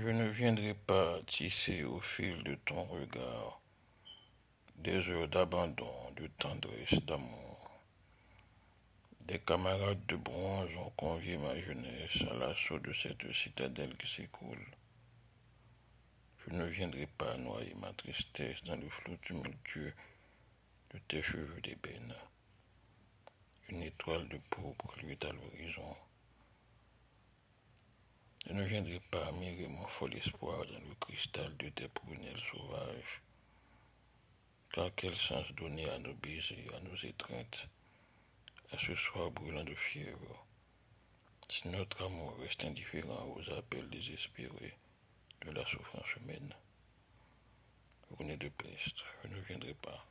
Je ne viendrai pas tisser au fil de ton regard des heures d'abandon, de tendresse, d'amour. Des camarades de bronze ont convié ma jeunesse à l'assaut de cette citadelle qui s'écoule. Je ne viendrai pas noyer ma tristesse dans le flot tumultueux de tes cheveux d'ébène. Une étoile de pourpre lui est à l'horizon. Je ne viendrai pas mirer mon fol espoir dans le cristal de tes prunelles sauvages. Car quel sens donner à nos baisers, à nos étreintes, à ce soir brûlant de fièvre, si notre amour reste indifférent aux appels désespérés de la souffrance humaine? René de Pestre, je ne viendrai pas.